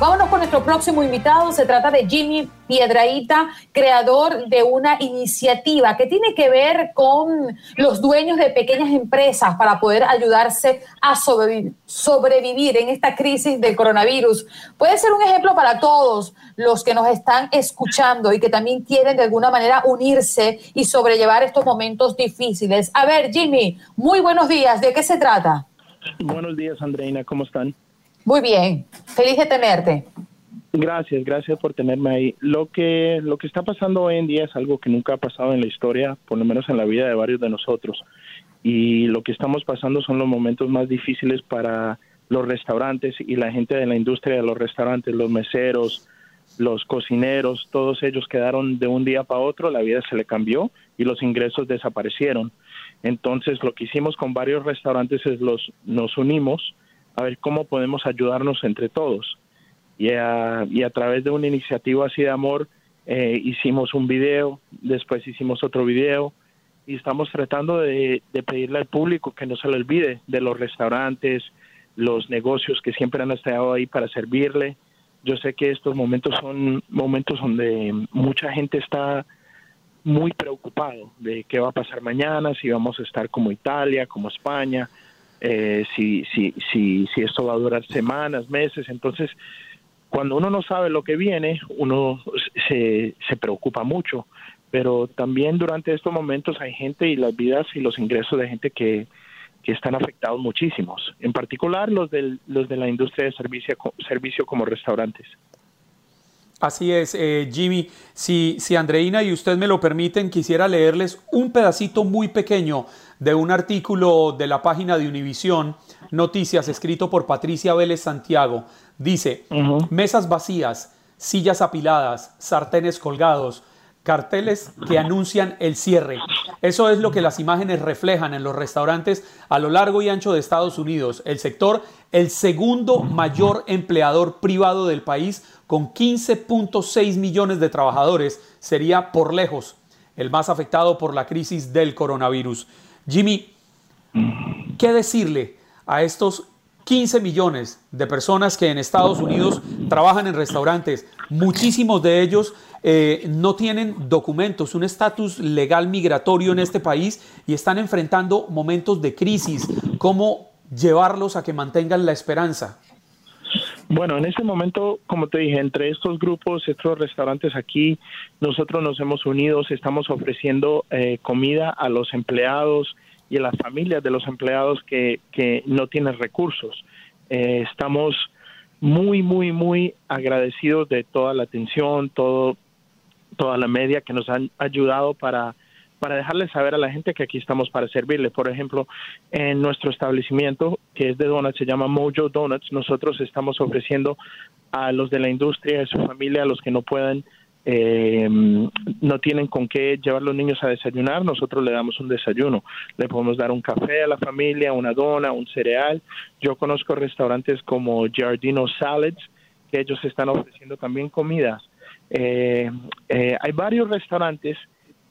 Vámonos con nuestro próximo invitado. Se trata de Jimmy Piedraíta, creador de una iniciativa que tiene que ver con los dueños de pequeñas empresas para poder ayudarse a sobrevivir en esta crisis del coronavirus. Puede ser un ejemplo para todos los que nos están escuchando y que también quieren de alguna manera unirse y sobrellevar estos momentos difíciles. A ver, Jimmy, muy buenos días. ¿De qué se trata? Buenos días, Andreina. ¿Cómo están? Muy bien, feliz de tenerte. Gracias, gracias por tenerme ahí. Lo que, lo que está pasando hoy en día es algo que nunca ha pasado en la historia, por lo menos en la vida de varios de nosotros. Y lo que estamos pasando son los momentos más difíciles para los restaurantes y la gente de la industria de los restaurantes, los meseros, los cocineros, todos ellos quedaron de un día para otro, la vida se le cambió y los ingresos desaparecieron. Entonces, lo que hicimos con varios restaurantes es los nos unimos a ver cómo podemos ayudarnos entre todos. Y a, y a través de una iniciativa así de amor, eh, hicimos un video, después hicimos otro video y estamos tratando de, pedirle al público que no se le olvide de los restaurantes, los negocios que siempre han estado ahí para servirle. Yo sé que estos momentos son momentos donde mucha gente está muy preocupado de qué va a pasar mañana, si vamos a estar como Italia, como España, eh, si, si, si, si esto va a durar semanas, meses. Entonces, cuando uno no sabe lo que viene, uno se, se preocupa mucho. Pero también durante estos momentos hay gente y las vidas y los ingresos de gente que, que están afectados muchísimos, en particular los, del, los de la industria de servicio, servicio como restaurantes. Así es, eh, Jimmy. Si, si Andreina y usted me lo permiten, quisiera leerles un pedacito muy pequeño de un artículo de la página de Univisión Noticias escrito por Patricia Vélez Santiago. Dice, mesas vacías, sillas apiladas, sartenes colgados, carteles que anuncian el cierre. Eso es lo que las imágenes reflejan en los restaurantes a lo largo y ancho de Estados Unidos. El sector, el segundo mayor empleador privado del país, con 15.6 millones de trabajadores, sería por lejos el más afectado por la crisis del coronavirus. Jimmy, ¿qué decirle a estos 15 millones de personas que en Estados Unidos trabajan en restaurantes? Muchísimos de ellos eh, no tienen documentos, un estatus legal migratorio en este país y están enfrentando momentos de crisis. ¿Cómo llevarlos a que mantengan la esperanza? Bueno, en este momento, como te dije, entre estos grupos, estos restaurantes aquí, nosotros nos hemos unido, estamos ofreciendo eh, comida a los empleados y a las familias de los empleados que, que no tienen recursos. Eh, estamos muy, muy, muy agradecidos de toda la atención, todo, toda la media que nos han ayudado para para dejarles saber a la gente que aquí estamos para servirle. Por ejemplo, en nuestro establecimiento, que es de donuts, se llama Mojo Donuts, nosotros estamos ofreciendo a los de la industria, a su familia, a los que no pueden, eh, no tienen con qué llevar los niños a desayunar, nosotros le damos un desayuno. Le podemos dar un café a la familia, una dona, un cereal. Yo conozco restaurantes como Giardino Salads, que ellos están ofreciendo también comidas. Eh, eh, hay varios restaurantes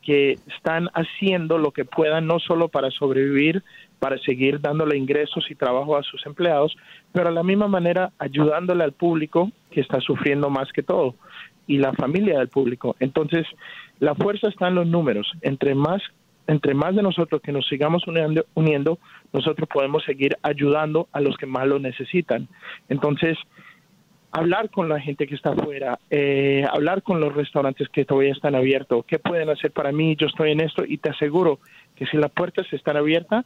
que están haciendo lo que puedan no solo para sobrevivir, para seguir dándole ingresos y trabajo a sus empleados, pero a la misma manera ayudándole al público que está sufriendo más que todo y la familia del público. Entonces, la fuerza está en los números. Entre más entre más de nosotros que nos sigamos uniendo, uniendo, nosotros podemos seguir ayudando a los que más lo necesitan. Entonces, hablar con la gente que está afuera, eh, hablar con los restaurantes que todavía están abiertos, qué pueden hacer para mí, yo estoy en esto y te aseguro que si las puertas están abiertas,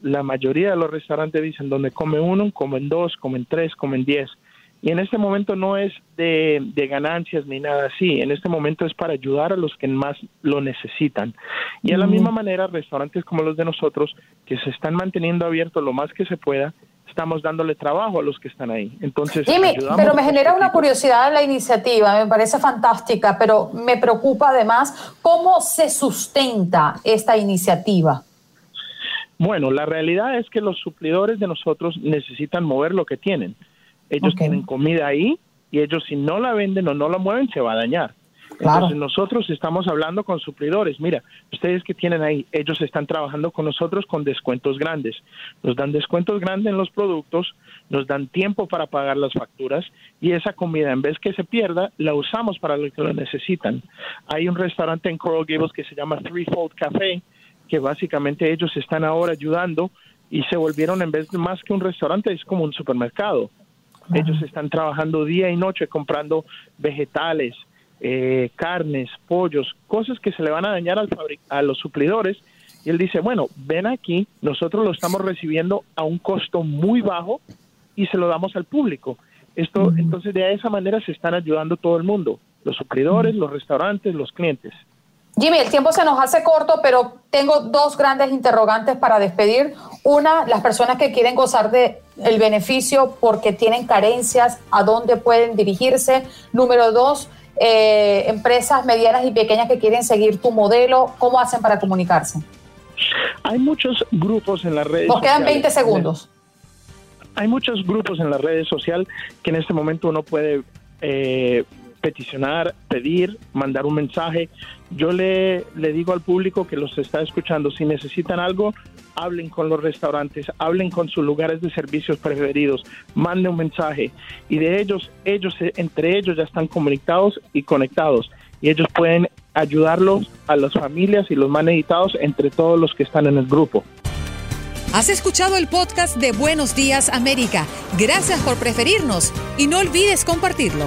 la mayoría de los restaurantes dicen donde come uno, comen dos, comen tres, comen diez. Y en este momento no es de, de, ganancias ni nada así, en este momento es para ayudar a los que más lo necesitan. Y de la misma manera, restaurantes como los de nosotros, que se están manteniendo abiertos lo más que se pueda, estamos dándole trabajo a los que están ahí. Entonces, pero me genera una curiosidad la iniciativa, me parece fantástica, pero me preocupa además cómo se sustenta esta iniciativa. Bueno, la realidad es que los suplidores de nosotros necesitan mover lo que tienen. Ellos tienen comida ahí y ellos si no la venden o no la mueven se va a dañar. Entonces nosotros estamos hablando con suplidores. Mira, ustedes que tienen ahí, ellos están trabajando con nosotros con descuentos grandes. Nos dan descuentos grandes en los productos, nos dan tiempo para pagar las facturas y esa comida, en vez que se pierda, la usamos para lo que lo necesitan. Hay un restaurante en Coral Gables que se llama Threefold Café, que básicamente ellos están ahora ayudando y se volvieron en vez de más que un restaurante, es como un supermercado. Ellos están trabajando día y noche comprando vegetales, eh, carnes, pollos, cosas que se le van a dañar al a los suplidores. Y él dice, bueno, ven aquí, nosotros lo estamos recibiendo a un costo muy bajo y se lo damos al público. Esto, entonces de esa manera se están ayudando todo el mundo, los suplidores, los restaurantes, los clientes. Jimmy, el tiempo se nos hace corto, pero tengo dos grandes interrogantes para despedir. Una, las personas que quieren gozar de el beneficio porque tienen carencias, ¿a dónde pueden dirigirse? Número dos, eh, empresas medianas y pequeñas que quieren seguir tu modelo, ¿cómo hacen para comunicarse? Hay muchos grupos en las redes Nos quedan 20 segundos. Hay muchos grupos en las redes sociales que en este momento uno puede eh, peticionar, pedir, mandar un mensaje. Yo le, le digo al público que los está escuchando, si necesitan algo, hablen con los restaurantes, hablen con sus lugares de servicios preferidos, manden un mensaje y de ellos, ellos entre ellos ya están comunicados y conectados y ellos pueden ayudarlos a las familias y los más necesitados entre todos los que están en el grupo. Has escuchado el podcast de Buenos Días América. Gracias por preferirnos y no olvides compartirlo.